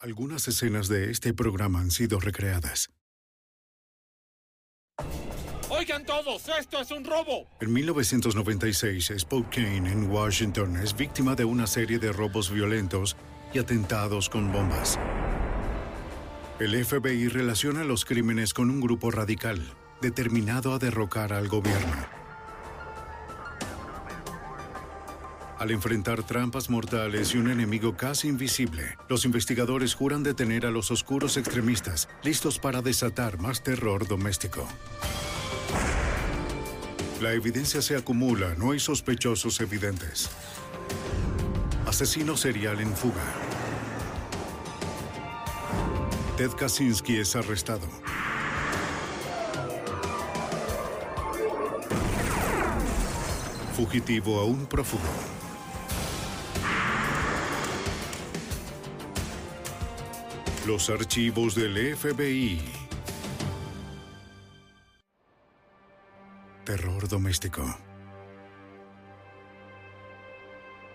Algunas escenas de este programa han sido recreadas. Oigan todos, esto es un robo. En 1996, Spokane, en Washington, es víctima de una serie de robos violentos y atentados con bombas. El FBI relaciona los crímenes con un grupo radical, determinado a derrocar al gobierno. Al enfrentar trampas mortales y un enemigo casi invisible, los investigadores juran detener a los oscuros extremistas, listos para desatar más terror doméstico. La evidencia se acumula, no hay sospechosos evidentes. Asesino serial en fuga. Ted Kaczynski es arrestado. Fugitivo aún prófugo. Los archivos del FBI. Terror doméstico.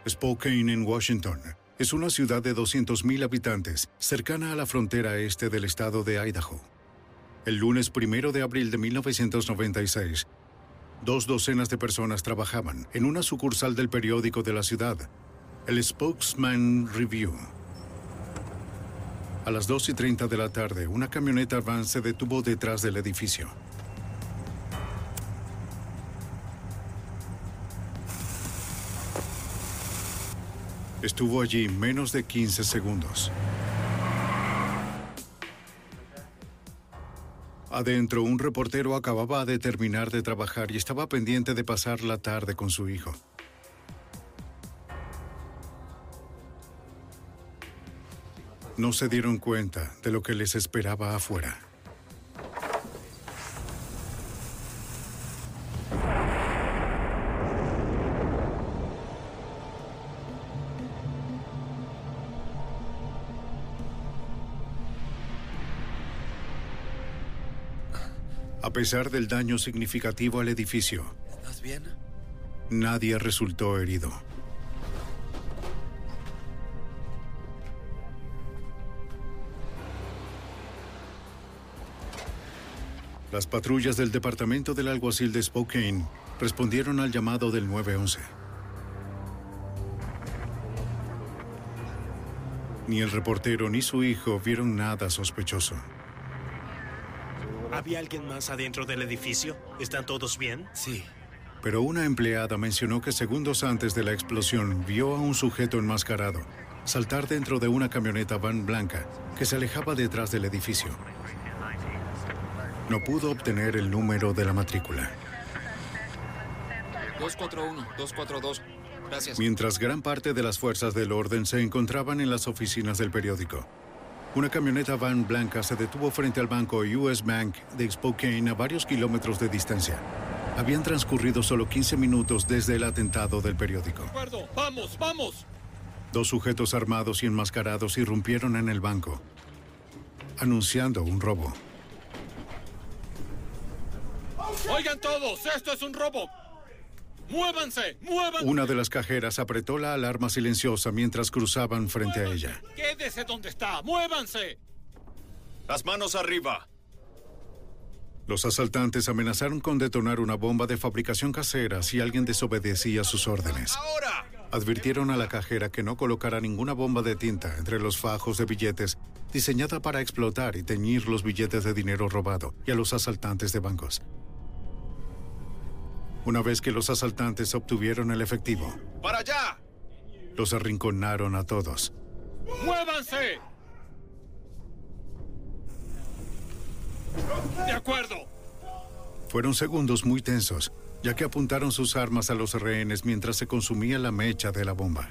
Spokane, en Washington, es una ciudad de 200.000 habitantes, cercana a la frontera este del estado de Idaho. El lunes primero de abril de 1996, dos docenas de personas trabajaban en una sucursal del periódico de la ciudad, el Spokesman Review. A las 2 y 30 de la tarde, una camioneta van se detuvo detrás del edificio. Estuvo allí menos de 15 segundos. Adentro, un reportero acababa de terminar de trabajar y estaba pendiente de pasar la tarde con su hijo. No se dieron cuenta de lo que les esperaba afuera. A pesar del daño significativo al edificio, ¿Estás bien? nadie resultó herido. Las patrullas del Departamento del Alguacil de Spokane respondieron al llamado del 911. Ni el reportero ni su hijo vieron nada sospechoso. ¿Había alguien más adentro del edificio? ¿Están todos bien? Sí. Pero una empleada mencionó que segundos antes de la explosión vio a un sujeto enmascarado saltar dentro de una camioneta van blanca que se alejaba detrás del edificio. No pudo obtener el número de la matrícula. 241, 242. Gracias. Mientras gran parte de las fuerzas del orden se encontraban en las oficinas del periódico. Una camioneta van blanca se detuvo frente al banco US Bank de Spokane a varios kilómetros de distancia. Habían transcurrido solo 15 minutos desde el atentado del periódico. De acuerdo, vamos, vamos. Dos sujetos armados y enmascarados irrumpieron en el banco, anunciando un robo. Oigan todos, esto es un robo. Muévanse, muévanse. Una de las cajeras apretó la alarma silenciosa mientras cruzaban frente a ella. Quédese donde está, muévanse. Las manos arriba. Los asaltantes amenazaron con detonar una bomba de fabricación casera si alguien desobedecía sus órdenes. Ahora. Advirtieron a la cajera que no colocara ninguna bomba de tinta entre los fajos de billetes diseñada para explotar y teñir los billetes de dinero robado y a los asaltantes de bancos. Una vez que los asaltantes obtuvieron el efectivo, Para allá. los arrinconaron a todos. ¡Muévanse! De acuerdo. Fueron segundos muy tensos, ya que apuntaron sus armas a los rehenes mientras se consumía la mecha de la bomba.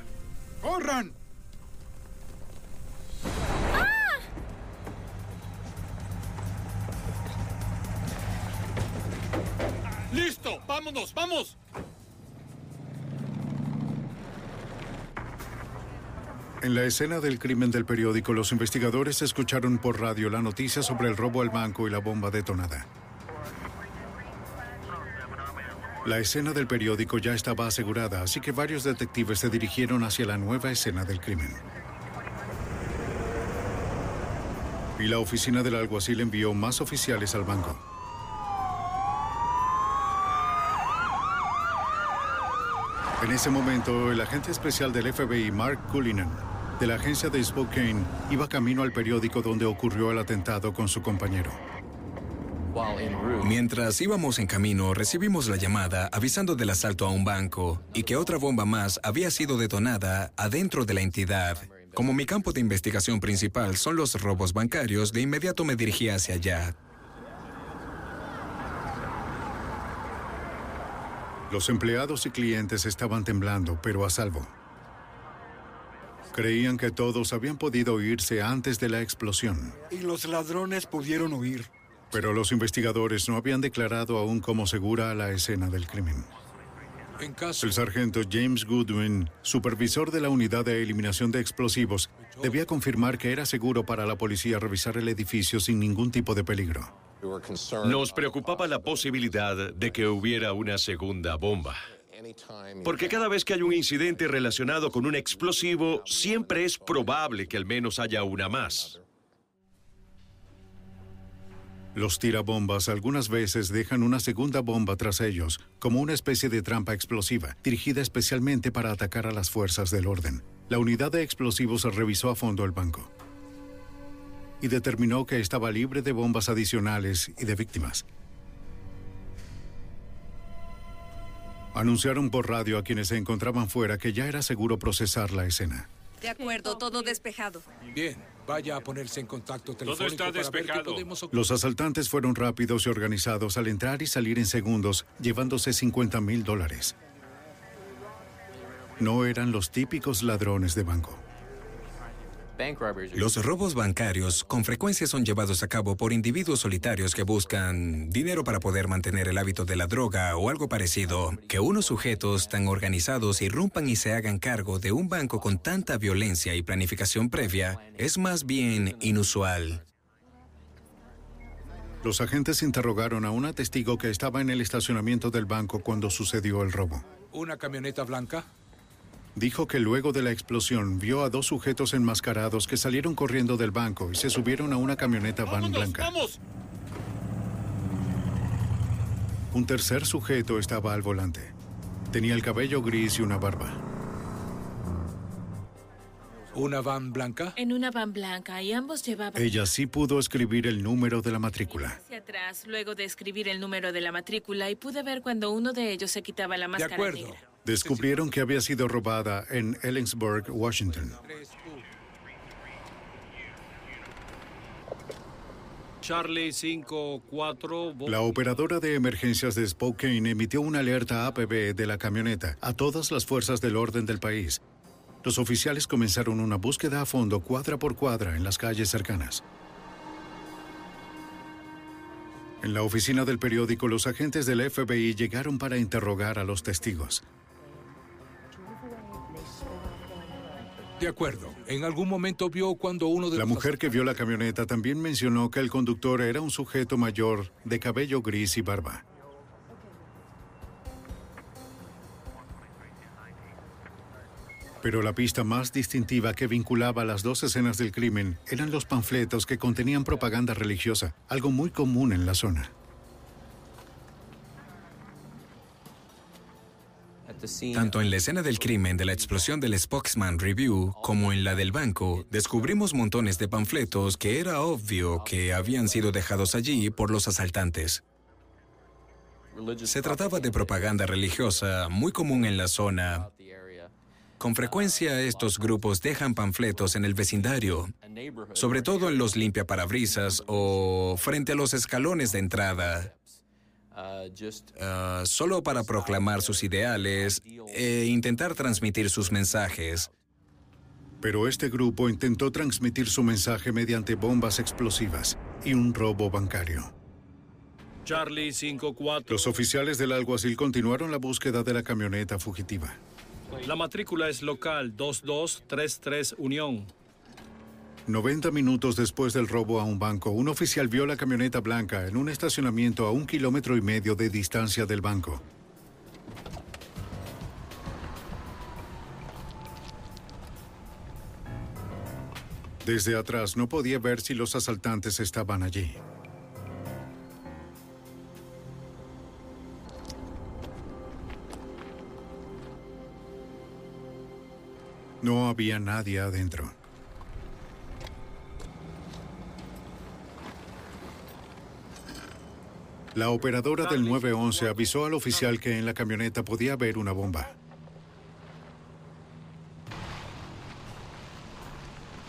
¡Corran! ¡Listo! ¡Vámonos, vamos! En la escena del crimen del periódico, los investigadores escucharon por radio la noticia sobre el robo al banco y la bomba detonada. La escena del periódico ya estaba asegurada, así que varios detectives se dirigieron hacia la nueva escena del crimen. Y la oficina del alguacil envió más oficiales al banco. En ese momento, el agente especial del FBI, Mark Cullinan, de la agencia de Spokane, iba camino al periódico donde ocurrió el atentado con su compañero. Mientras íbamos en camino, recibimos la llamada avisando del asalto a un banco y que otra bomba más había sido detonada adentro de la entidad. Como mi campo de investigación principal son los robos bancarios, de inmediato me dirigí hacia allá. Los empleados y clientes estaban temblando, pero a salvo. Creían que todos habían podido irse antes de la explosión. Y los ladrones pudieron huir. Pero los investigadores no habían declarado aún como segura la escena del crimen. En caso El sargento James Goodwin, supervisor de la unidad de eliminación de explosivos, debía confirmar que era seguro para la policía revisar el edificio sin ningún tipo de peligro. Nos preocupaba la posibilidad de que hubiera una segunda bomba. Porque cada vez que hay un incidente relacionado con un explosivo, siempre es probable que al menos haya una más. Los tirabombas algunas veces dejan una segunda bomba tras ellos, como una especie de trampa explosiva, dirigida especialmente para atacar a las fuerzas del orden. La unidad de explosivos revisó a fondo el banco y determinó que estaba libre de bombas adicionales y de víctimas. Anunciaron por radio a quienes se encontraban fuera que ya era seguro procesar la escena. De acuerdo, todo despejado. Bien, vaya a ponerse en contacto telefónico está para ver qué despejado. podemos Los asaltantes fueron rápidos y organizados al entrar y salir en segundos, llevándose 50 mil dólares. No eran los típicos ladrones de banco. Los robos bancarios con frecuencia son llevados a cabo por individuos solitarios que buscan dinero para poder mantener el hábito de la droga o algo parecido. Que unos sujetos tan organizados irrumpan y se hagan cargo de un banco con tanta violencia y planificación previa es más bien inusual. Los agentes interrogaron a una testigo que estaba en el estacionamiento del banco cuando sucedió el robo. ¿Una camioneta blanca? Dijo que luego de la explosión vio a dos sujetos enmascarados que salieron corriendo del banco y se subieron a una camioneta van ¡Vámonos, blanca. vamos! Un tercer sujeto estaba al volante. Tenía el cabello gris y una barba. ¿Una van blanca? En una van blanca y ambos llevaban Ella sí pudo escribir el número de la matrícula. hacia atrás luego de escribir el número de la matrícula y pude ver cuando uno de ellos se quitaba la De máscara acuerdo. negra. Descubrieron que había sido robada en Ellensburg, Washington. Charlie 5-4. La operadora de emergencias de Spokane emitió una alerta APB de la camioneta a todas las fuerzas del orden del país. Los oficiales comenzaron una búsqueda a fondo cuadra por cuadra en las calles cercanas. En la oficina del periódico, los agentes del FBI llegaron para interrogar a los testigos. De acuerdo. ¿En algún momento vio cuando uno de La los mujer que vio la camioneta también mencionó que el conductor era un sujeto mayor de cabello gris y barba. Pero la pista más distintiva que vinculaba las dos escenas del crimen eran los panfletos que contenían propaganda religiosa, algo muy común en la zona. Tanto en la escena del crimen de la explosión del Spokesman Review como en la del banco, descubrimos montones de panfletos que era obvio que habían sido dejados allí por los asaltantes. Se trataba de propaganda religiosa muy común en la zona. Con frecuencia estos grupos dejan panfletos en el vecindario, sobre todo en los limpiaparabrisas o frente a los escalones de entrada. Ah, solo para proclamar sus ideales e intentar transmitir sus mensajes. Pero este grupo intentó transmitir su mensaje mediante bombas explosivas y un robo bancario. Charlie 5-4. Los oficiales del alguacil continuaron la búsqueda de la camioneta fugitiva. La matrícula es local 2233 Unión. 90 minutos después del robo a un banco, un oficial vio la camioneta blanca en un estacionamiento a un kilómetro y medio de distancia del banco. Desde atrás no podía ver si los asaltantes estaban allí. No había nadie adentro. La operadora del 911 avisó al oficial que en la camioneta podía haber una bomba.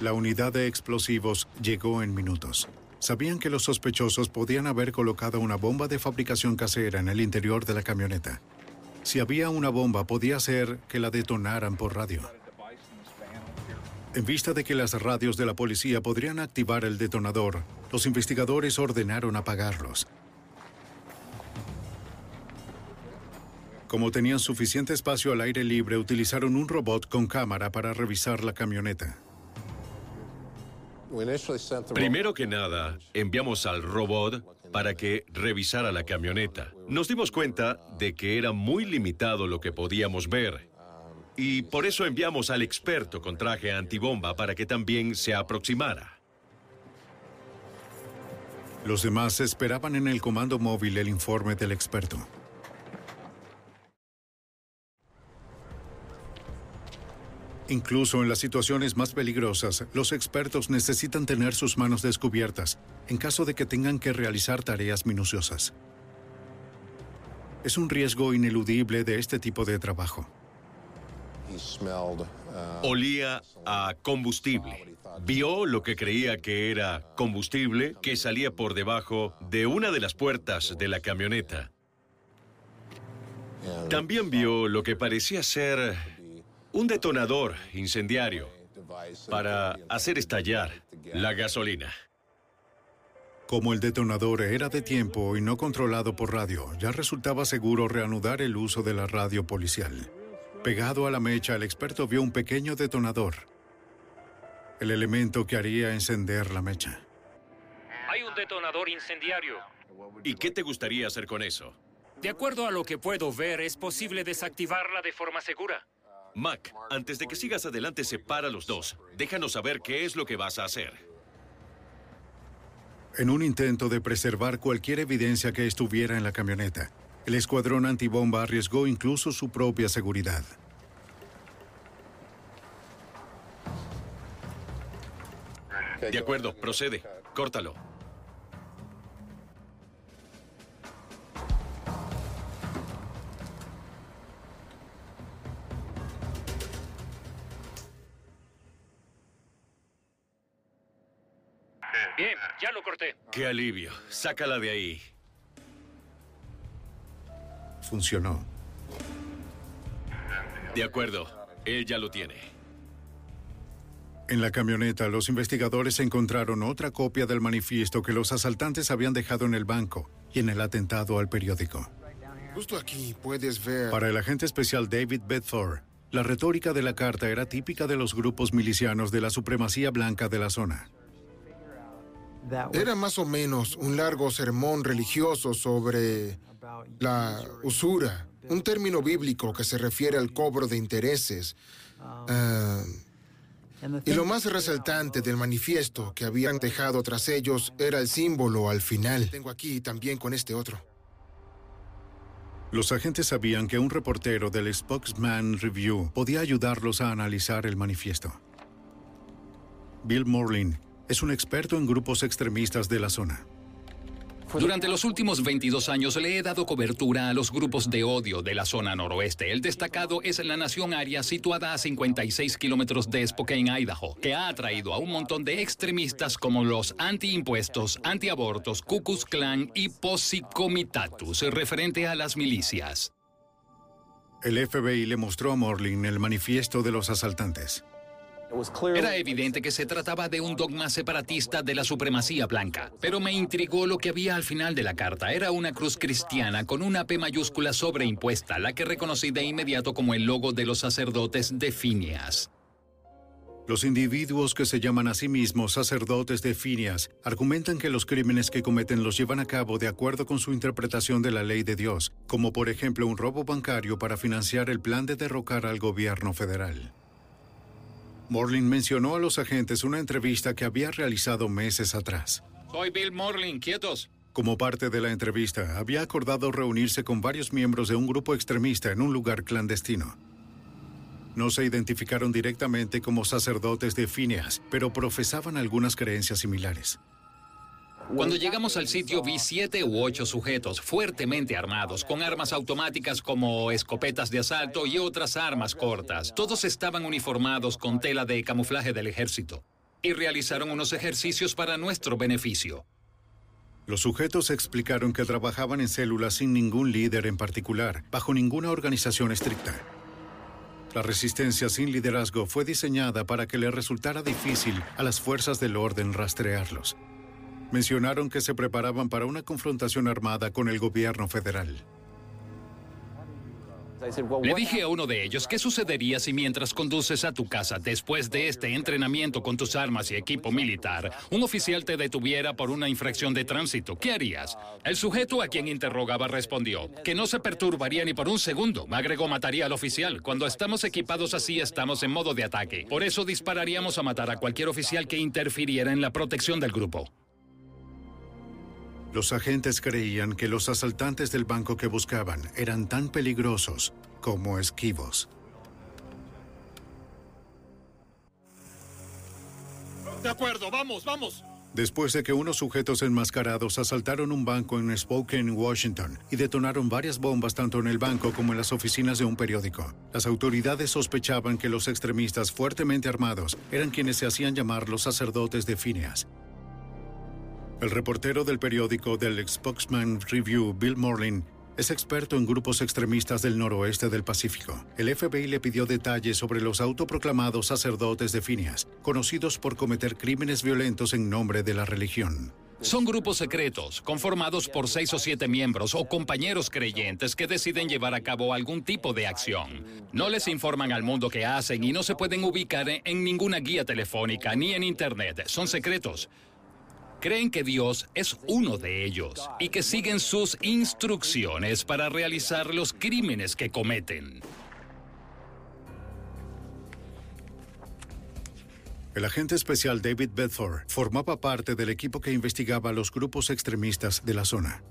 La unidad de explosivos llegó en minutos. Sabían que los sospechosos podían haber colocado una bomba de fabricación casera en el interior de la camioneta. Si había una bomba, podía ser que la detonaran por radio. En vista de que las radios de la policía podrían activar el detonador, los investigadores ordenaron apagarlos. Como tenían suficiente espacio al aire libre, utilizaron un robot con cámara para revisar la camioneta. Primero que nada, enviamos al robot para que revisara la camioneta. Nos dimos cuenta de que era muy limitado lo que podíamos ver. Y por eso enviamos al experto con traje antibomba para que también se aproximara. Los demás esperaban en el comando móvil el informe del experto. Incluso en las situaciones más peligrosas, los expertos necesitan tener sus manos descubiertas en caso de que tengan que realizar tareas minuciosas. Es un riesgo ineludible de este tipo de trabajo. Olía a combustible. Vio lo que creía que era combustible que salía por debajo de una de las puertas de la camioneta. También vio lo que parecía ser un detonador incendiario para hacer estallar la gasolina. Como el detonador era de tiempo y no controlado por radio, ya resultaba seguro reanudar el uso de la radio policial. Pegado a la mecha, el experto vio un pequeño detonador, el elemento que haría encender la mecha. Hay un detonador incendiario. ¿Y qué te gustaría hacer con eso? De acuerdo a lo que puedo ver, es posible desactivarla de forma segura. Mac, antes de que sigas adelante, separa los dos. Déjanos saber qué es lo que vas a hacer. En un intento de preservar cualquier evidencia que estuviera en la camioneta, el escuadrón antibomba arriesgó incluso su propia seguridad. De acuerdo, procede. Córtalo. Qué alivio. Sácala de ahí. Funcionó. De acuerdo. Él ya lo tiene. En la camioneta, los investigadores encontraron otra copia del manifiesto que los asaltantes habían dejado en el banco y en el atentado al periódico. Justo aquí puedes ver... Para el agente especial David Bedford, la retórica de la carta era típica de los grupos milicianos de la supremacía blanca de la zona. Era más o menos un largo sermón religioso sobre la usura, un término bíblico que se refiere al cobro de intereses. Ah, y lo más resaltante del manifiesto que habían dejado tras ellos era el símbolo al final. Tengo aquí también con este otro. Los agentes sabían que un reportero del Spokesman Review podía ayudarlos a analizar el manifiesto. Bill Morlin es un experto en grupos extremistas de la zona. Durante los últimos 22 años le he dado cobertura a los grupos de odio de la zona noroeste. El destacado es la Nación Aria, situada a 56 kilómetros de Spokane, Idaho, que ha atraído a un montón de extremistas como los antiimpuestos, antiabortos, Ku Klux Klan y Comitatus, referente a las milicias. El FBI le mostró a Morlin el manifiesto de los asaltantes. Era evidente que se trataba de un dogma separatista de la supremacía blanca, pero me intrigó lo que había al final de la carta. Era una cruz cristiana con una P mayúscula sobreimpuesta, la que reconocí de inmediato como el logo de los sacerdotes de Phineas. Los individuos que se llaman a sí mismos sacerdotes de Phineas argumentan que los crímenes que cometen los llevan a cabo de acuerdo con su interpretación de la ley de Dios, como por ejemplo un robo bancario para financiar el plan de derrocar al gobierno federal. Morlin mencionó a los agentes una entrevista que había realizado meses atrás. Soy Bill Morlin, quietos. Como parte de la entrevista, había acordado reunirse con varios miembros de un grupo extremista en un lugar clandestino. No se identificaron directamente como sacerdotes de Phineas, pero profesaban algunas creencias similares. Cuando llegamos al sitio vi siete u ocho sujetos fuertemente armados, con armas automáticas como escopetas de asalto y otras armas cortas. Todos estaban uniformados con tela de camuflaje del ejército y realizaron unos ejercicios para nuestro beneficio. Los sujetos explicaron que trabajaban en células sin ningún líder en particular, bajo ninguna organización estricta. La resistencia sin liderazgo fue diseñada para que le resultara difícil a las fuerzas del orden rastrearlos. Mencionaron que se preparaban para una confrontación armada con el gobierno federal. Le dije a uno de ellos, ¿qué sucedería si mientras conduces a tu casa, después de este entrenamiento con tus armas y equipo militar, un oficial te detuviera por una infracción de tránsito? ¿Qué harías? El sujeto a quien interrogaba respondió, que no se perturbaría ni por un segundo. Agregó, mataría al oficial. Cuando estamos equipados así, estamos en modo de ataque. Por eso dispararíamos a matar a cualquier oficial que interfiriera en la protección del grupo. Los agentes creían que los asaltantes del banco que buscaban eran tan peligrosos como esquivos. De acuerdo, vamos, vamos. Después de que unos sujetos enmascarados asaltaron un banco en Spokane, Washington, y detonaron varias bombas tanto en el banco como en las oficinas de un periódico, las autoridades sospechaban que los extremistas fuertemente armados eran quienes se hacían llamar los sacerdotes de Phineas, el reportero del periódico del Spokesman Review, Bill Morlin, es experto en grupos extremistas del noroeste del Pacífico. El FBI le pidió detalles sobre los autoproclamados sacerdotes de Phineas, conocidos por cometer crímenes violentos en nombre de la religión. Son grupos secretos, conformados por seis o siete miembros o compañeros creyentes que deciden llevar a cabo algún tipo de acción. No les informan al mundo qué hacen y no se pueden ubicar en ninguna guía telefónica ni en Internet. Son secretos creen que Dios es uno de ellos y que siguen sus instrucciones para realizar los crímenes que cometen. El agente especial David Bedford formaba parte del equipo que investigaba los grupos extremistas de la zona.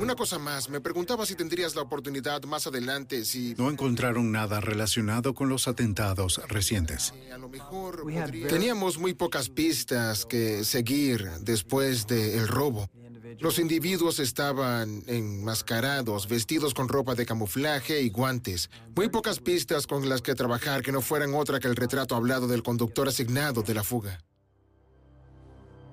Una cosa más, me preguntaba si tendrías la oportunidad más adelante si... No encontraron nada relacionado con los atentados recientes. A lo mejor teníamos muy pocas pistas que seguir después del robo. Los individuos estaban enmascarados, vestidos con ropa de camuflaje y guantes. Muy pocas pistas con las que trabajar que no fueran otra que el retrato hablado del conductor asignado de la fuga.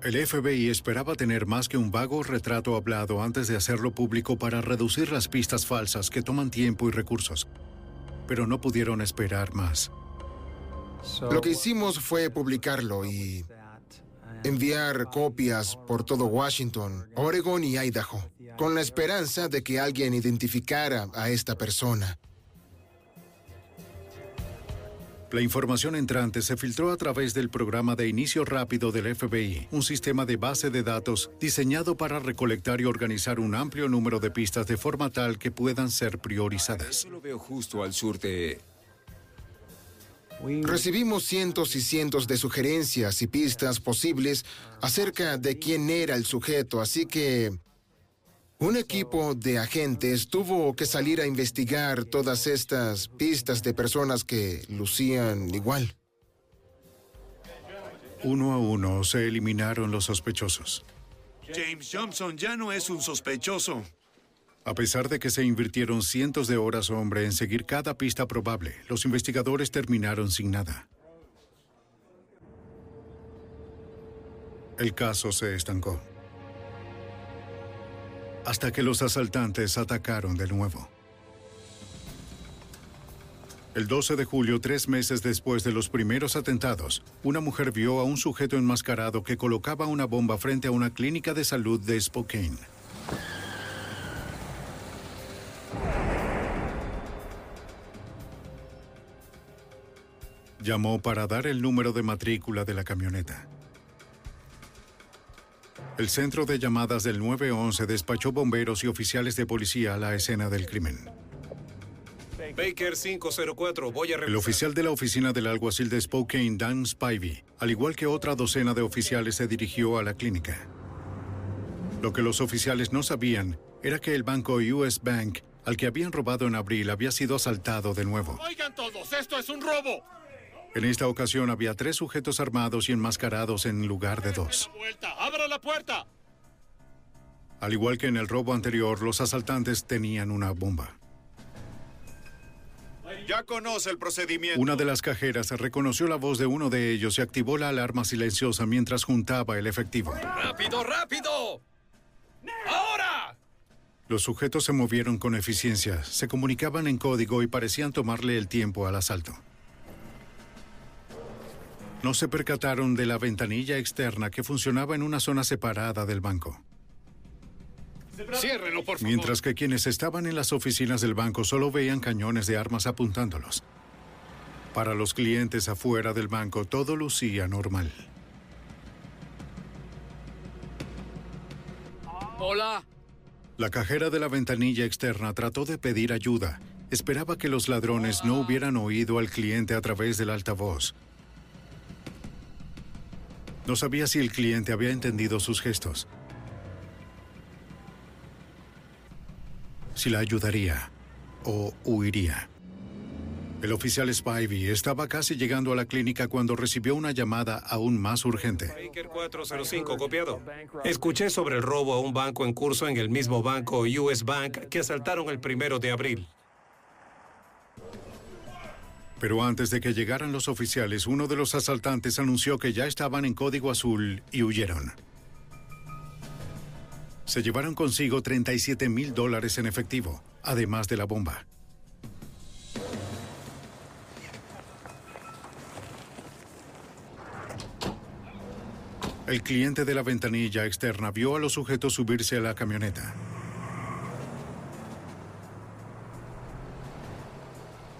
El FBI esperaba tener más que un vago retrato hablado antes de hacerlo público para reducir las pistas falsas que toman tiempo y recursos. Pero no pudieron esperar más. Lo que hicimos fue publicarlo y enviar copias por todo Washington, Oregon y Idaho, con la esperanza de que alguien identificara a esta persona. La información entrante se filtró a través del programa de inicio rápido del FBI, un sistema de base de datos diseñado para recolectar y organizar un amplio número de pistas de forma tal que puedan ser priorizadas. Yo lo veo justo al sur de... Recibimos cientos y cientos de sugerencias y pistas posibles acerca de quién era el sujeto, así que un equipo de agentes tuvo que salir a investigar todas estas pistas de personas que lucían igual. Uno a uno se eliminaron los sospechosos. James Johnson ya no es un sospechoso. A pesar de que se invirtieron cientos de horas hombre en seguir cada pista probable, los investigadores terminaron sin nada. El caso se estancó hasta que los asaltantes atacaron de nuevo. El 12 de julio, tres meses después de los primeros atentados, una mujer vio a un sujeto enmascarado que colocaba una bomba frente a una clínica de salud de Spokane. Llamó para dar el número de matrícula de la camioneta. El centro de llamadas del 911 despachó bomberos y oficiales de policía a la escena del crimen. Baker 504, voy a El revisar. oficial de la oficina del alguacil de Spokane, Dan Spivey, al igual que otra docena de oficiales, se dirigió a la clínica. Lo que los oficiales no sabían era que el banco US Bank, al que habían robado en abril, había sido asaltado de nuevo. Oigan todos, esto es un robo. En esta ocasión había tres sujetos armados y enmascarados en lugar de dos. Abra la puerta. Al igual que en el robo anterior, los asaltantes tenían una bomba. Ya conoce el procedimiento. Una de las cajeras reconoció la voz de uno de ellos y activó la alarma silenciosa mientras juntaba el efectivo. ¡Rápido, rápido! ¡Ahora! Los sujetos se movieron con eficiencia, se comunicaban en código y parecían tomarle el tiempo al asalto. No se percataron de la ventanilla externa que funcionaba en una zona separada del banco. Ciérrenlo, por favor. Mientras que quienes estaban en las oficinas del banco solo veían cañones de armas apuntándolos. Para los clientes afuera del banco todo lucía normal. Hola. La cajera de la ventanilla externa trató de pedir ayuda. Esperaba que los ladrones no hubieran oído al cliente a través del altavoz. No sabía si el cliente había entendido sus gestos. Si la ayudaría o huiría. El oficial Spivey estaba casi llegando a la clínica cuando recibió una llamada aún más urgente. Baker 405, copiado. Escuché sobre el robo a un banco en curso en el mismo banco US Bank que asaltaron el primero de abril. Pero antes de que llegaran los oficiales, uno de los asaltantes anunció que ya estaban en código azul y huyeron. Se llevaron consigo 37 mil dólares en efectivo, además de la bomba. El cliente de la ventanilla externa vio a los sujetos subirse a la camioneta.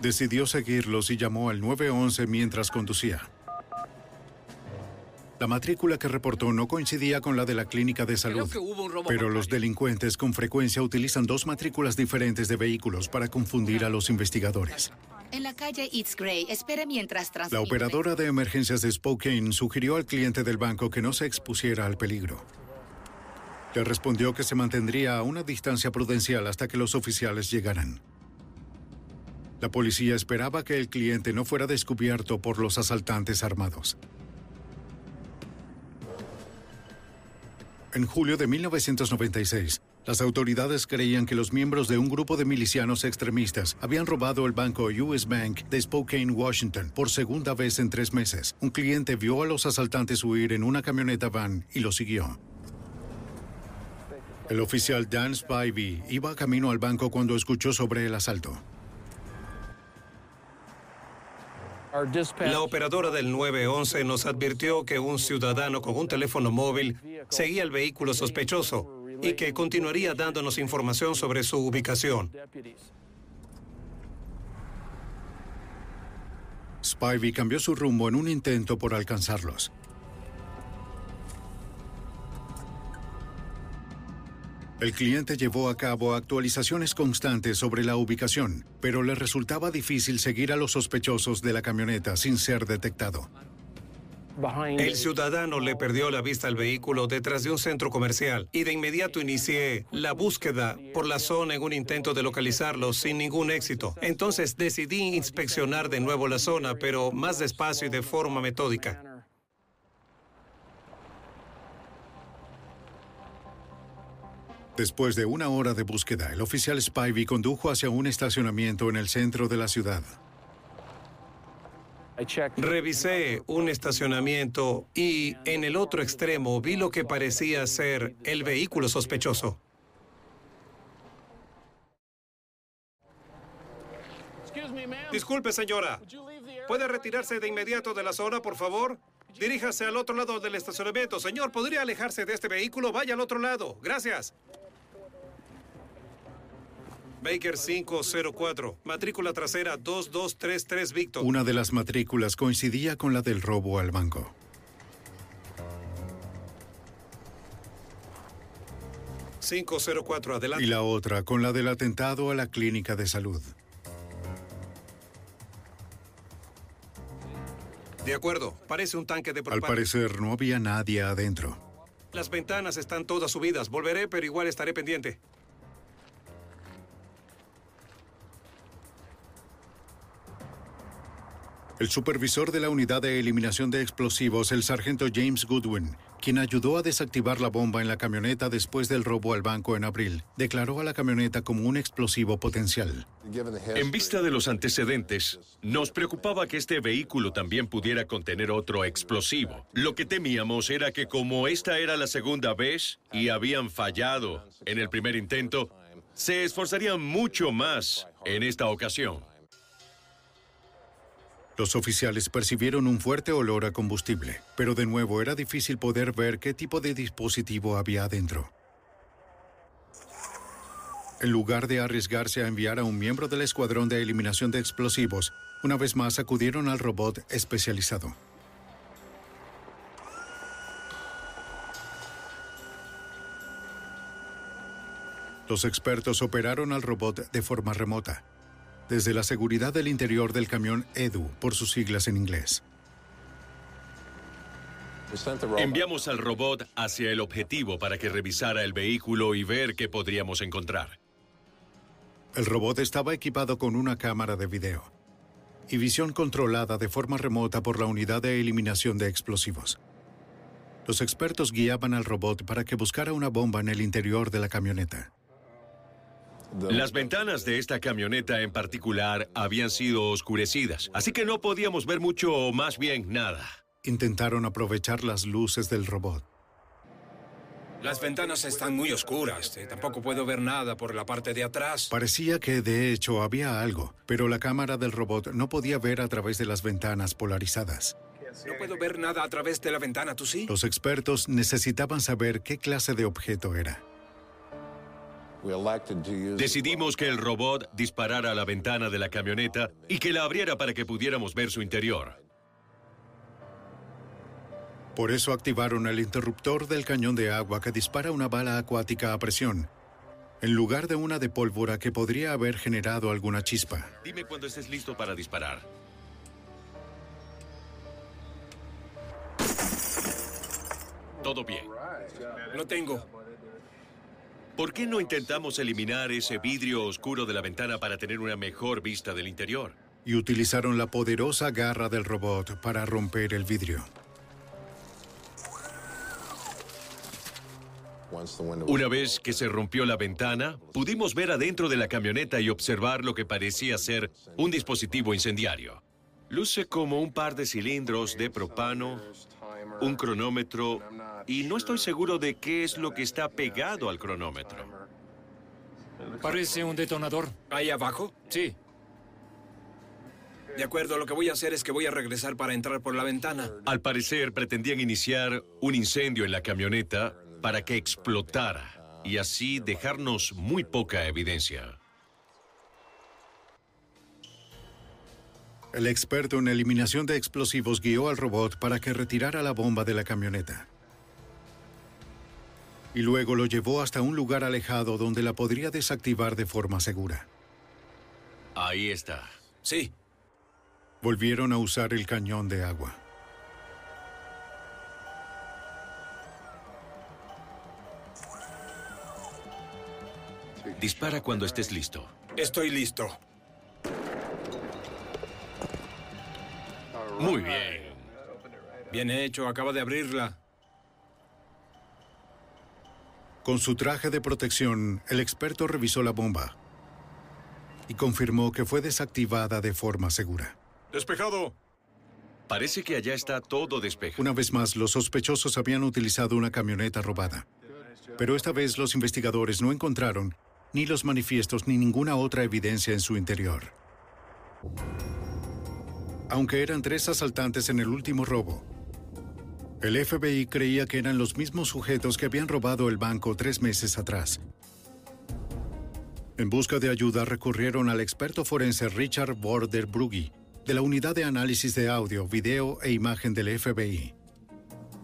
Decidió seguirlos y llamó al 911 mientras conducía. La matrícula que reportó no coincidía con la de la clínica de salud, que hubo un robo pero los delincuentes con frecuencia utilizan dos matrículas diferentes de vehículos para confundir a los investigadores. En la calle It's Gray, espere mientras La transmite. operadora de emergencias de Spokane sugirió al cliente del banco que no se expusiera al peligro. Le respondió que se mantendría a una distancia prudencial hasta que los oficiales llegaran. La policía esperaba que el cliente no fuera descubierto por los asaltantes armados. En julio de 1996, las autoridades creían que los miembros de un grupo de milicianos extremistas habían robado el banco US Bank de Spokane, Washington, por segunda vez en tres meses. Un cliente vio a los asaltantes huir en una camioneta van y lo siguió. El oficial Dan Spivey iba camino al banco cuando escuchó sobre el asalto. La operadora del 911 nos advirtió que un ciudadano con un teléfono móvil seguía el vehículo sospechoso y que continuaría dándonos información sobre su ubicación. Spivey cambió su rumbo en un intento por alcanzarlos. El cliente llevó a cabo actualizaciones constantes sobre la ubicación, pero le resultaba difícil seguir a los sospechosos de la camioneta sin ser detectado. El ciudadano le perdió la vista al vehículo detrás de un centro comercial y de inmediato inicié la búsqueda por la zona en un intento de localizarlo sin ningún éxito. Entonces decidí inspeccionar de nuevo la zona, pero más despacio y de forma metódica. Después de una hora de búsqueda, el oficial Spivey condujo hacia un estacionamiento en el centro de la ciudad. Revisé un estacionamiento y en el otro extremo vi lo que parecía ser el vehículo sospechoso. Disculpe, señora. ¿Puede retirarse de inmediato de la zona, por favor? Diríjase al otro lado del estacionamiento. Señor, ¿podría alejarse de este vehículo? Vaya al otro lado. Gracias. Baker 504, matrícula trasera 2233 Victor. Una de las matrículas coincidía con la del robo al banco. ...504 adelante... ...y la otra con la del atentado a la clínica de salud. De acuerdo, parece un tanque de propano. Al parecer no había nadie adentro. Las ventanas están todas subidas. Volveré, pero igual estaré pendiente. El supervisor de la unidad de eliminación de explosivos, el sargento James Goodwin, quien ayudó a desactivar la bomba en la camioneta después del robo al banco en abril, declaró a la camioneta como un explosivo potencial. En vista de los antecedentes, nos preocupaba que este vehículo también pudiera contener otro explosivo. Lo que temíamos era que como esta era la segunda vez y habían fallado en el primer intento, se esforzarían mucho más en esta ocasión. Los oficiales percibieron un fuerte olor a combustible, pero de nuevo era difícil poder ver qué tipo de dispositivo había adentro. En lugar de arriesgarse a enviar a un miembro del escuadrón de eliminación de explosivos, una vez más acudieron al robot especializado. Los expertos operaron al robot de forma remota, desde la seguridad del interior del camión EDU, por sus siglas en inglés. Enviamos al robot hacia el objetivo para que revisara el vehículo y ver qué podríamos encontrar. El robot estaba equipado con una cámara de video y visión controlada de forma remota por la unidad de eliminación de explosivos. Los expertos guiaban al robot para que buscara una bomba en el interior de la camioneta. Las ventanas de esta camioneta en particular habían sido oscurecidas, así que no podíamos ver mucho o más bien nada. Intentaron aprovechar las luces del robot. Las ventanas están muy oscuras. eh, Tampoco puedo ver nada por la parte de atrás. Parecía que de hecho había algo, pero la cámara del robot no podía ver a través de las ventanas polarizadas. No puedo ver nada a través de la ventana, ¿tú sí? Los expertos necesitaban saber qué clase de objeto era. Decidimos que el robot disparara a la ventana de la camioneta y que la abriera para que pudiéramos ver su interior. Por eso activaron el interruptor del cañón de agua que dispara una bala acuática a presión, en lugar de una de pólvora que podría haber generado alguna chispa. Dime cuando estés listo para disparar. Todo bien. Lo tengo. ¿Por qué no intentamos eliminar ese vidrio oscuro de la ventana para tener una mejor vista del interior? Y utilizaron la poderosa garra del robot para romper el vidrio. Una vez que se rompió la ventana, pudimos ver adentro de la camioneta y observar lo que parecía ser un dispositivo incendiario. Luce como un par de cilindros de propano, un cronómetro y no estoy seguro de qué es lo que está pegado al cronómetro. Parece un detonador. ¿Ahí abajo? Sí. De acuerdo, lo que voy a hacer es que voy a regresar para entrar por la ventana. Al parecer pretendían iniciar un incendio en la camioneta para que explotara y así dejarnos muy poca evidencia. El experto en eliminación de explosivos guió al robot para que retirara la bomba de la camioneta. Y luego lo llevó hasta un lugar alejado donde la podría desactivar de forma segura. Ahí está. Sí. Volvieron a usar el cañón de agua. Dispara cuando estés listo. Estoy listo. Muy bien. Bien hecho, acaba de abrirla. Con su traje de protección, el experto revisó la bomba y confirmó que fue desactivada de forma segura. Despejado. Parece que allá está todo despejado. Una vez más, los sospechosos habían utilizado una camioneta robada. Pero esta vez los investigadores no encontraron ni los manifiestos ni ninguna otra evidencia en su interior. Aunque eran tres asaltantes en el último robo, el FBI creía que eran los mismos sujetos que habían robado el banco tres meses atrás. En busca de ayuda recurrieron al experto forense Richard Border de la Unidad de Análisis de Audio, Video e Imagen del FBI.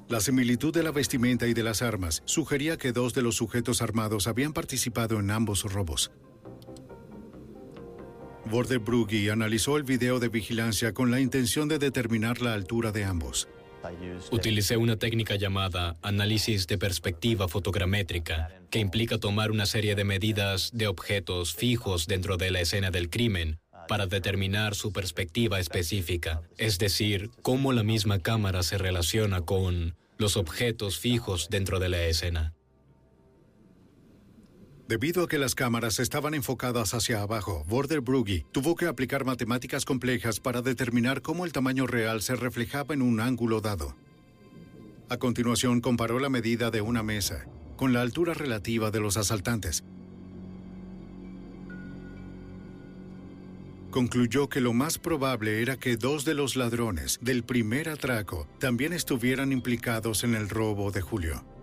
La similitud de la vestimenta y de las armas sugería que dos de los sujetos armados habían participado en ambos robos. Border analizó el video de vigilancia con la intención de determinar la altura de ambos. Utilicé una técnica llamada análisis de perspectiva fotogramétrica, que implica tomar una serie de medidas de objetos fijos dentro de la escena del crimen para determinar su perspectiva específica, es decir, cómo la misma cámara se relaciona con los objetos fijos dentro de la escena. Debido a que las cámaras estaban enfocadas hacia abajo, Border Brugge tuvo que aplicar matemáticas complejas para determinar cómo el tamaño real se reflejaba en un ángulo dado. A continuación, comparó la medida de una mesa con la altura relativa de los asaltantes. Concluyó que lo más probable era que dos de los ladrones del primer atraco también estuvieran implicados en el robo de Julio.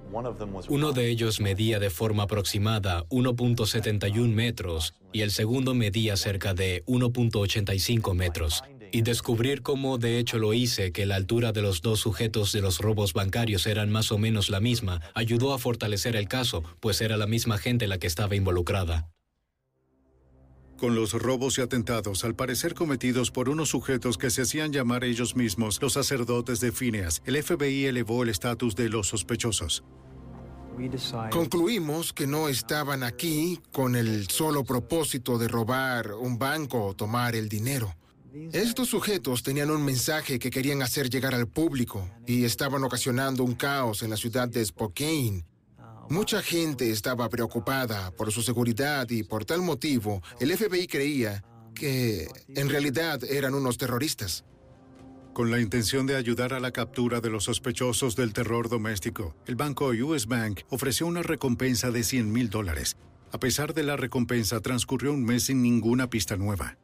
Uno de ellos medía de forma aproximada 1.71 metros y el segundo medía cerca de 1.85 metros. Y descubrir cómo de hecho lo hice, que la altura de los dos sujetos de los robos bancarios eran más o menos la misma, ayudó a fortalecer el caso, pues era la misma gente la que estaba involucrada. Con los robos y atentados, al parecer cometidos por unos sujetos que se hacían llamar ellos mismos los sacerdotes de Phineas, el FBI elevó el estatus de los sospechosos. Concluimos que no estaban aquí con el solo propósito de robar un banco o tomar el dinero. Estos sujetos tenían un mensaje que querían hacer llegar al público y estaban ocasionando un caos en la ciudad de Spokane. Mucha gente estaba preocupada por su seguridad y por tal motivo el FBI creía que en realidad eran unos terroristas. Con la intención de ayudar a la captura de los sospechosos del terror doméstico, el banco US Bank ofreció una recompensa de 100 mil dólares. A pesar de la recompensa, transcurrió un mes sin ninguna pista nueva.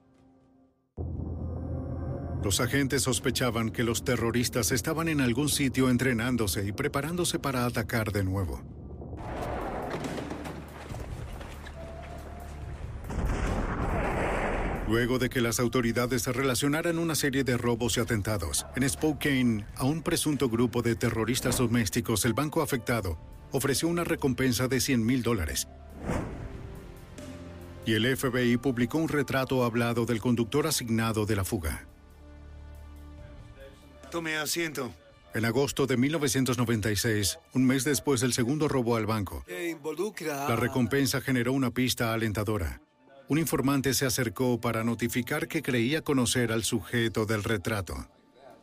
Los agentes sospechaban que los terroristas estaban en algún sitio entrenándose y preparándose para atacar de nuevo. Luego de que las autoridades relacionaran una serie de robos y atentados, en Spokane, a un presunto grupo de terroristas domésticos, el banco afectado ofreció una recompensa de 100 mil dólares. Y el FBI publicó un retrato hablado del conductor asignado de la fuga. Tome asiento. En agosto de 1996, un mes después del segundo robo al banco, la recompensa generó una pista alentadora un informante se acercó para notificar que creía conocer al sujeto del retrato.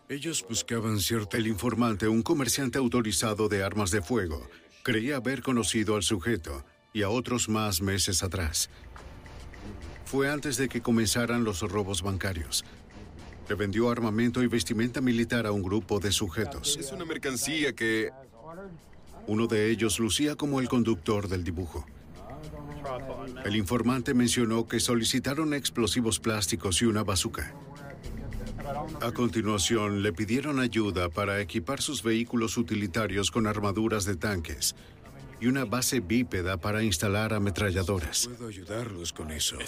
Ellos buscaban cierto... El informante, un comerciante autorizado de armas de fuego, creía haber conocido al sujeto y a otros más meses atrás. Fue antes de que comenzaran los robos bancarios. Le vendió armamento y vestimenta militar a un grupo de sujetos. Es una mercancía que... Uno de ellos lucía como el conductor del dibujo. El informante mencionó que solicitaron explosivos plásticos y una bazuca. A continuación, le pidieron ayuda para equipar sus vehículos utilitarios con armaduras de tanques y una base bípeda para instalar ametralladoras. Puedo ayudarlos con eso.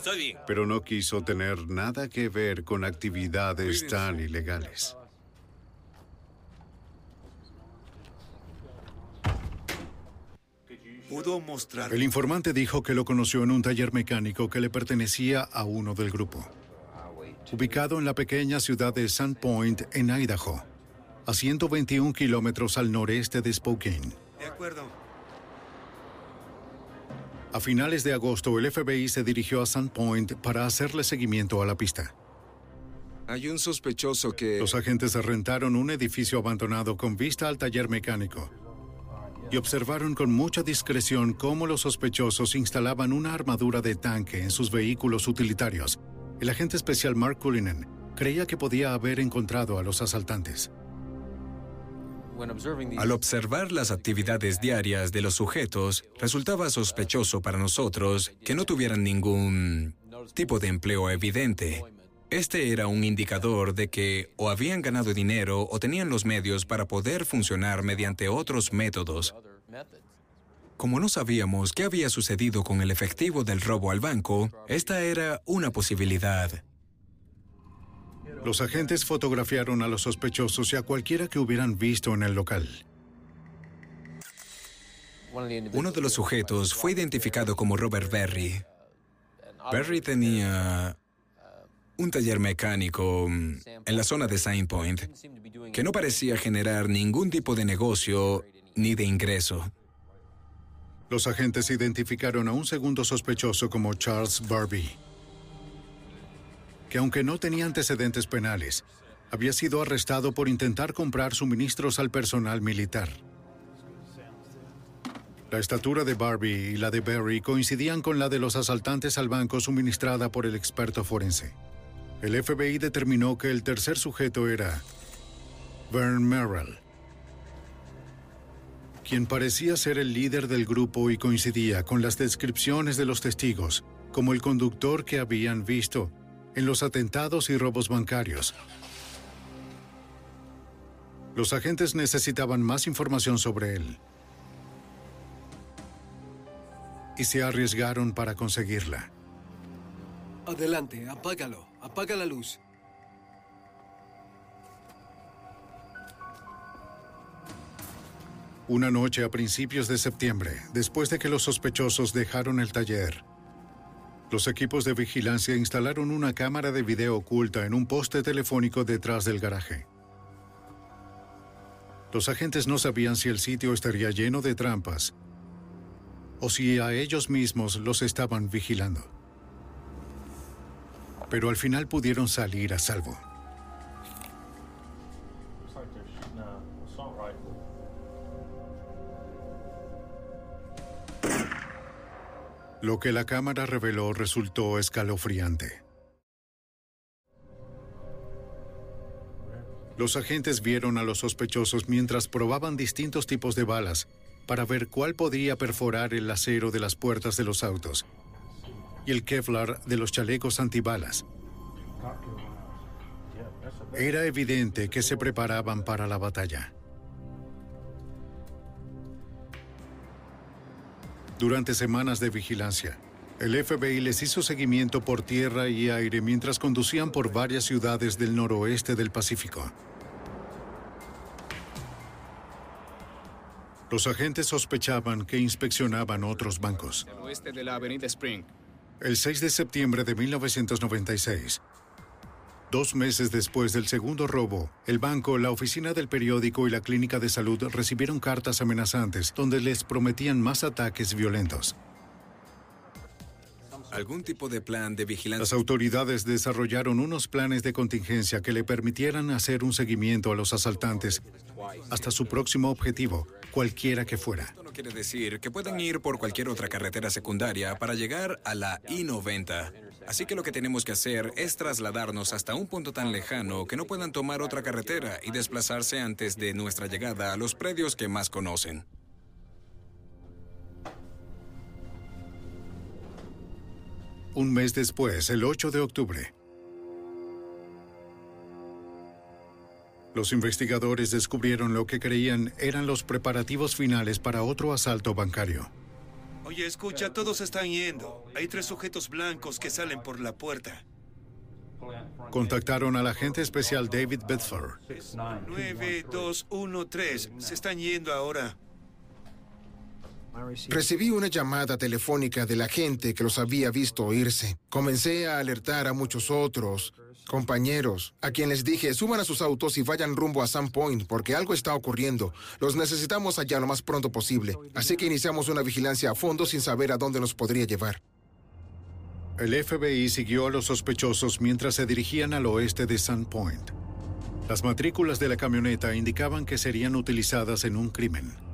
Pero no quiso tener nada que ver con actividades tan ilegales. Mostrar. El informante dijo que lo conoció en un taller mecánico que le pertenecía a uno del grupo, ubicado en la pequeña ciudad de Sandpoint, en Idaho, a 121 kilómetros al noreste de Spokane. De acuerdo. A finales de agosto, el FBI se dirigió a Sandpoint para hacerle seguimiento a la pista. Hay un sospechoso que... Los agentes rentaron un edificio abandonado con vista al taller mecánico y observaron con mucha discreción cómo los sospechosos instalaban una armadura de tanque en sus vehículos utilitarios. El agente especial Mark Cullinan creía que podía haber encontrado a los asaltantes. Al observar las actividades diarias de los sujetos, resultaba sospechoso para nosotros que no tuvieran ningún tipo de empleo evidente. Este era un indicador de que o habían ganado dinero o tenían los medios para poder funcionar mediante otros métodos. Como no sabíamos qué había sucedido con el efectivo del robo al banco, esta era una posibilidad. Los agentes fotografiaron a los sospechosos y a cualquiera que hubieran visto en el local. Uno de los sujetos fue identificado como Robert Berry. Berry tenía un taller mecánico mm, en la zona de Saint Point que no parecía generar ningún tipo de negocio ni de ingreso. Los agentes identificaron a un segundo sospechoso como Charles Barbie, que aunque no tenía antecedentes penales, había sido arrestado por intentar comprar suministros al personal militar. La estatura de Barbie y la de Barry coincidían con la de los asaltantes al banco suministrada por el experto forense. El FBI determinó que el tercer sujeto era Vern Merrill, quien parecía ser el líder del grupo y coincidía con las descripciones de los testigos como el conductor que habían visto en los atentados y robos bancarios. Los agentes necesitaban más información sobre él y se arriesgaron para conseguirla. Adelante, apágalo, apaga la luz. Una noche a principios de septiembre, después de que los sospechosos dejaron el taller, los equipos de vigilancia instalaron una cámara de video oculta en un poste telefónico detrás del garaje. Los agentes no sabían si el sitio estaría lleno de trampas o si a ellos mismos los estaban vigilando. Pero al final pudieron salir a salvo. Lo que la cámara reveló resultó escalofriante. Los agentes vieron a los sospechosos mientras probaban distintos tipos de balas para ver cuál podría perforar el acero de las puertas de los autos y el Kevlar de los chalecos antibalas. Era evidente que se preparaban para la batalla. Durante semanas de vigilancia, el FBI les hizo seguimiento por tierra y aire mientras conducían por varias ciudades del noroeste del Pacífico. Los agentes sospechaban que inspeccionaban otros bancos. oeste de la Avenida Spring. El 6 de septiembre de 1996, Dos meses después del segundo robo, el banco, la oficina del periódico y la clínica de salud recibieron cartas amenazantes donde les prometían más ataques violentos. ¿Algún tipo de plan de vigilancia? Las autoridades desarrollaron unos planes de contingencia que le permitieran hacer un seguimiento a los asaltantes hasta su próximo objetivo, cualquiera que fuera. Esto no quiere decir que puedan ir por cualquier otra carretera secundaria para llegar a la I-90. Así que lo que tenemos que hacer es trasladarnos hasta un punto tan lejano que no puedan tomar otra carretera y desplazarse antes de nuestra llegada a los predios que más conocen. Un mes después, el 8 de octubre, los investigadores descubrieron lo que creían eran los preparativos finales para otro asalto bancario. Oye, escucha, todos están yendo. Hay tres sujetos blancos que salen por la puerta. Contactaron al agente especial David Bedford. 9213. Se están yendo ahora. Recibí una llamada telefónica de la gente que los había visto irse. Comencé a alertar a muchos otros compañeros, a quienes les dije, suban a sus autos y vayan rumbo a Sun Point, porque algo está ocurriendo. Los necesitamos allá lo más pronto posible. Así que iniciamos una vigilancia a fondo sin saber a dónde nos podría llevar. El FBI siguió a los sospechosos mientras se dirigían al oeste de Sun Point. Las matrículas de la camioneta indicaban que serían utilizadas en un crimen.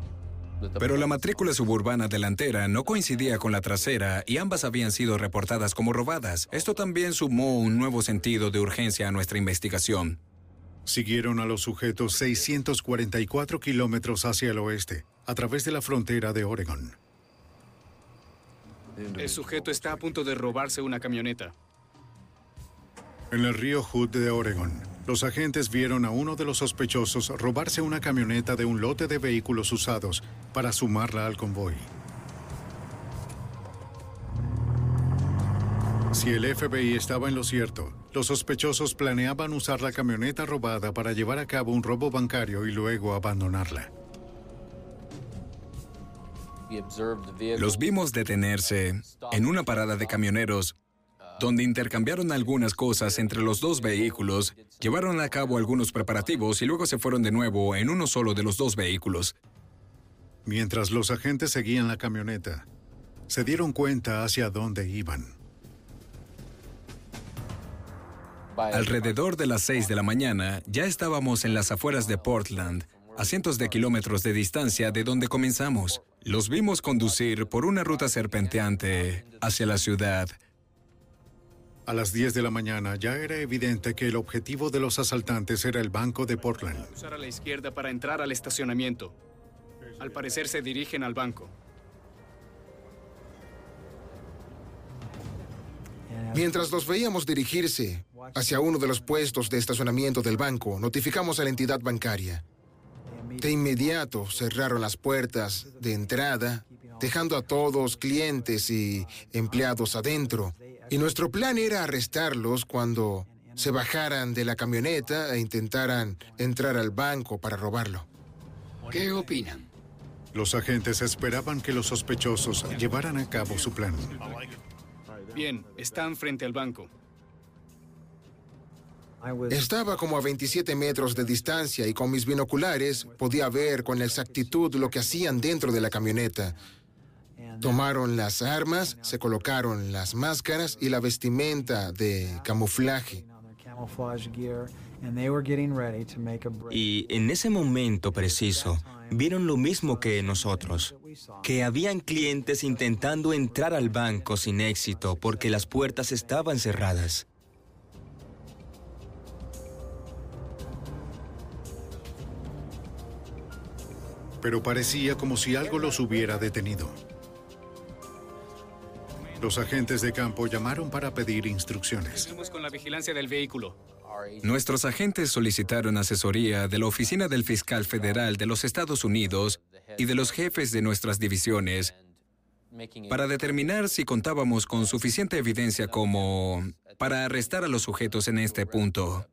Pero la matrícula suburbana delantera no coincidía con la trasera y ambas habían sido reportadas como robadas. Esto también sumó un nuevo sentido de urgencia a nuestra investigación. Siguieron a los sujetos 644 kilómetros hacia el oeste, a través de la frontera de Oregon. El sujeto está a punto de robarse una camioneta. En el río Hood de Oregon, los agentes vieron a uno de los sospechosos robarse una camioneta de un lote de vehículos usados para sumarla al convoy. Si el FBI estaba en lo cierto, los sospechosos planeaban usar la camioneta robada para llevar a cabo un robo bancario y luego abandonarla. Los vimos detenerse en una parada de camioneros donde intercambiaron algunas cosas entre los dos vehículos, llevaron a cabo algunos preparativos y luego se fueron de nuevo en uno solo de los dos vehículos. Mientras los agentes seguían la camioneta, se dieron cuenta hacia dónde iban. Alrededor de las 6 de la mañana ya estábamos en las afueras de Portland, a cientos de kilómetros de distancia de donde comenzamos. Los vimos conducir por una ruta serpenteante hacia la ciudad. A las 10 de la mañana ya era evidente que el objetivo de los asaltantes era el banco de Portland. Usar a la izquierda para entrar al estacionamiento. Al parecer se dirigen al banco. Mientras los veíamos dirigirse hacia uno de los puestos de estacionamiento del banco, notificamos a la entidad bancaria. De inmediato cerraron las puertas de entrada, dejando a todos clientes y empleados adentro. Y nuestro plan era arrestarlos cuando se bajaran de la camioneta e intentaran entrar al banco para robarlo. ¿Qué opinan? Los agentes esperaban que los sospechosos llevaran a cabo su plan. Bien, están frente al banco. Estaba como a 27 metros de distancia y con mis binoculares podía ver con exactitud lo que hacían dentro de la camioneta. Tomaron las armas, se colocaron las máscaras y la vestimenta de camuflaje. Y en ese momento preciso, vieron lo mismo que nosotros, que habían clientes intentando entrar al banco sin éxito porque las puertas estaban cerradas. Pero parecía como si algo los hubiera detenido. Los agentes de campo llamaron para pedir instrucciones. Con la vigilancia del vehículo. Nuestros agentes solicitaron asesoría de la Oficina del Fiscal Federal de los Estados Unidos y de los jefes de nuestras divisiones para determinar si contábamos con suficiente evidencia como para arrestar a los sujetos en este punto.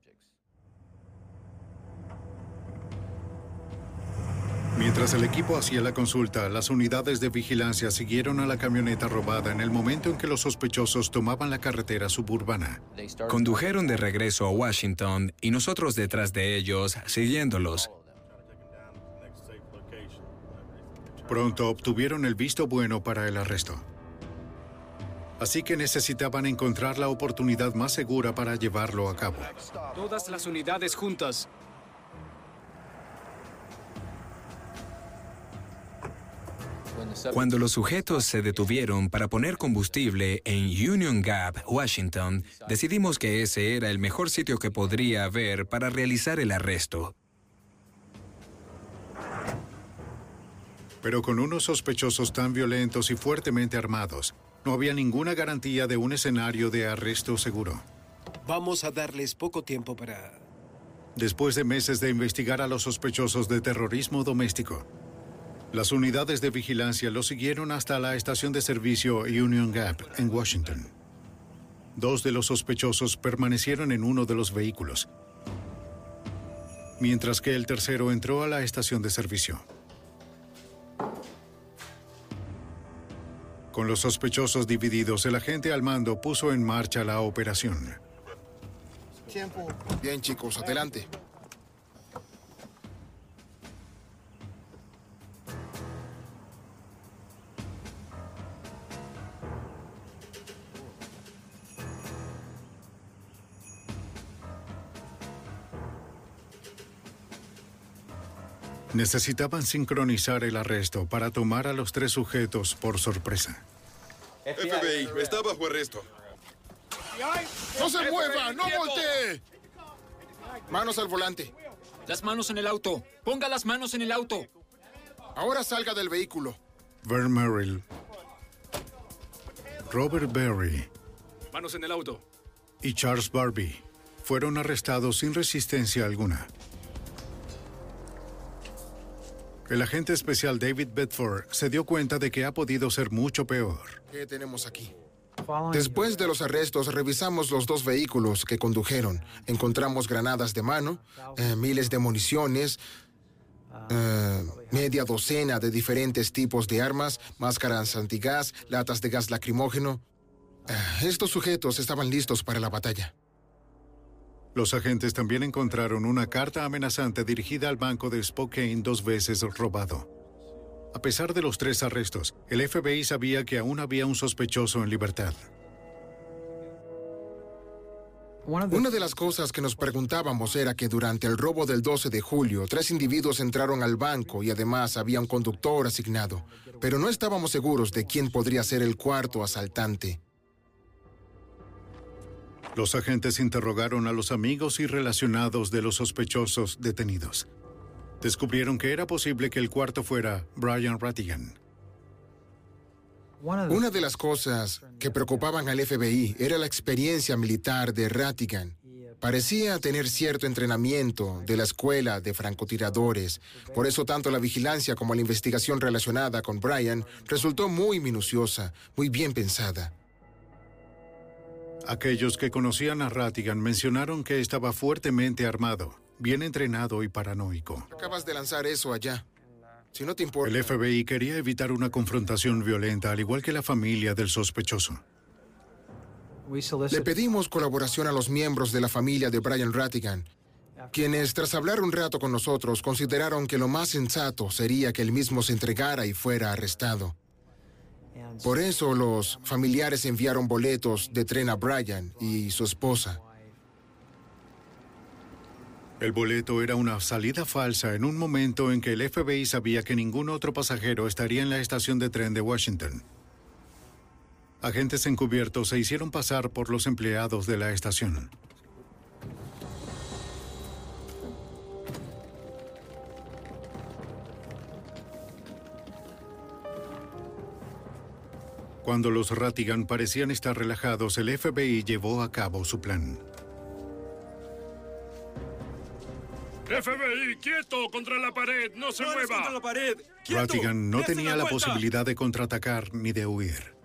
Mientras el equipo hacía la consulta, las unidades de vigilancia siguieron a la camioneta robada en el momento en que los sospechosos tomaban la carretera suburbana. Condujeron de regreso a Washington y nosotros detrás de ellos, siguiéndolos. Pronto obtuvieron el visto bueno para el arresto. Así que necesitaban encontrar la oportunidad más segura para llevarlo a cabo. Todas las unidades juntas. Cuando los sujetos se detuvieron para poner combustible en Union Gap, Washington, decidimos que ese era el mejor sitio que podría haber para realizar el arresto. Pero con unos sospechosos tan violentos y fuertemente armados, no había ninguna garantía de un escenario de arresto seguro. Vamos a darles poco tiempo para... Después de meses de investigar a los sospechosos de terrorismo doméstico, las unidades de vigilancia lo siguieron hasta la estación de servicio Union Gap en Washington. Dos de los sospechosos permanecieron en uno de los vehículos, mientras que el tercero entró a la estación de servicio. Con los sospechosos divididos, el agente al mando puso en marcha la operación. Bien, chicos, adelante. Necesitaban sincronizar el arresto para tomar a los tres sujetos por sorpresa. FBI, está bajo arresto. ¡No se mueva! ¡No voltee! Manos al volante. Las manos en el auto. Ponga las manos en el auto. Ahora salga del vehículo. Vern Merrill. Robert Berry. Manos en el auto. Y Charles Barbie fueron arrestados sin resistencia alguna. El agente especial David Bedford se dio cuenta de que ha podido ser mucho peor. ¿Qué tenemos aquí? Después de los arrestos, revisamos los dos vehículos que condujeron. Encontramos granadas de mano, eh, miles de municiones, eh, media docena de diferentes tipos de armas, máscaras antigas, latas de gas lacrimógeno. Estos sujetos estaban listos para la batalla. Los agentes también encontraron una carta amenazante dirigida al banco de Spokane dos veces robado. A pesar de los tres arrestos, el FBI sabía que aún había un sospechoso en libertad. Una de las cosas que nos preguntábamos era que durante el robo del 12 de julio, tres individuos entraron al banco y además había un conductor asignado, pero no estábamos seguros de quién podría ser el cuarto asaltante. Los agentes interrogaron a los amigos y relacionados de los sospechosos detenidos. Descubrieron que era posible que el cuarto fuera Brian Rattigan. Una de las cosas que preocupaban al FBI era la experiencia militar de Rattigan. Parecía tener cierto entrenamiento de la escuela de francotiradores. Por eso tanto la vigilancia como la investigación relacionada con Brian resultó muy minuciosa, muy bien pensada. Aquellos que conocían a Rattigan mencionaron que estaba fuertemente armado, bien entrenado y paranoico. Acabas de lanzar eso allá. Si no te importa. El FBI quería evitar una confrontación violenta, al igual que la familia del sospechoso. Le pedimos colaboración a los miembros de la familia de Brian Rattigan, quienes tras hablar un rato con nosotros consideraron que lo más sensato sería que él mismo se entregara y fuera arrestado. Por eso los familiares enviaron boletos de tren a Brian y su esposa. El boleto era una salida falsa en un momento en que el FBI sabía que ningún otro pasajero estaría en la estación de tren de Washington. Agentes encubiertos se hicieron pasar por los empleados de la estación. Cuando los Rattigan parecían estar relajados, el FBI llevó a cabo su plan. FBI, quieto, contra la pared, no se mueva. contra la pared. Rattigan no ¡Dense tenía la posibilidad de contraatacar ni de huir.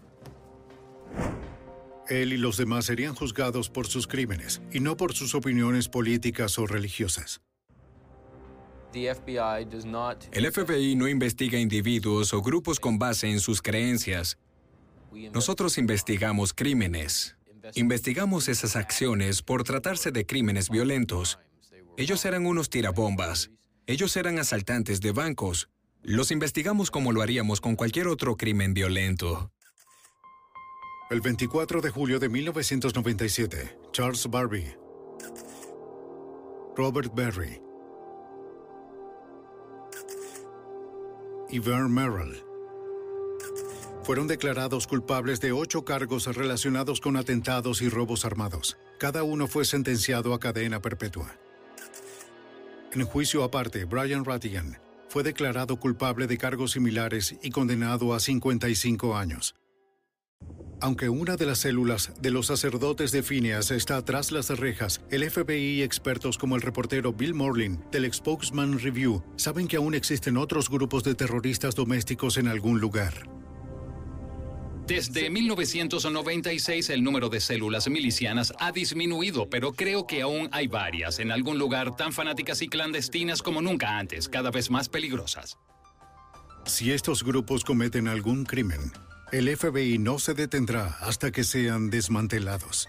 Él y los demás serían juzgados por sus crímenes y no por sus opiniones políticas o religiosas. El FBI no investiga individuos o grupos con base en sus creencias. Nosotros investigamos crímenes. Investigamos esas acciones por tratarse de crímenes violentos. Ellos eran unos tirabombas. Ellos eran asaltantes de bancos. Los investigamos como lo haríamos con cualquier otro crimen violento. El 24 de julio de 1997, Charles Barbie, Robert Berry y Merrill fueron declarados culpables de ocho cargos relacionados con atentados y robos armados. Cada uno fue sentenciado a cadena perpetua. En juicio aparte, Brian Rattigan fue declarado culpable de cargos similares y condenado a 55 años. Aunque una de las células de los sacerdotes de Phineas está tras las rejas, el FBI y expertos como el reportero Bill Morlin del Spokesman Review saben que aún existen otros grupos de terroristas domésticos en algún lugar. Desde 1996 el número de células milicianas ha disminuido, pero creo que aún hay varias en algún lugar tan fanáticas y clandestinas como nunca antes, cada vez más peligrosas. Si estos grupos cometen algún crimen, el FBI no se detendrá hasta que sean desmantelados.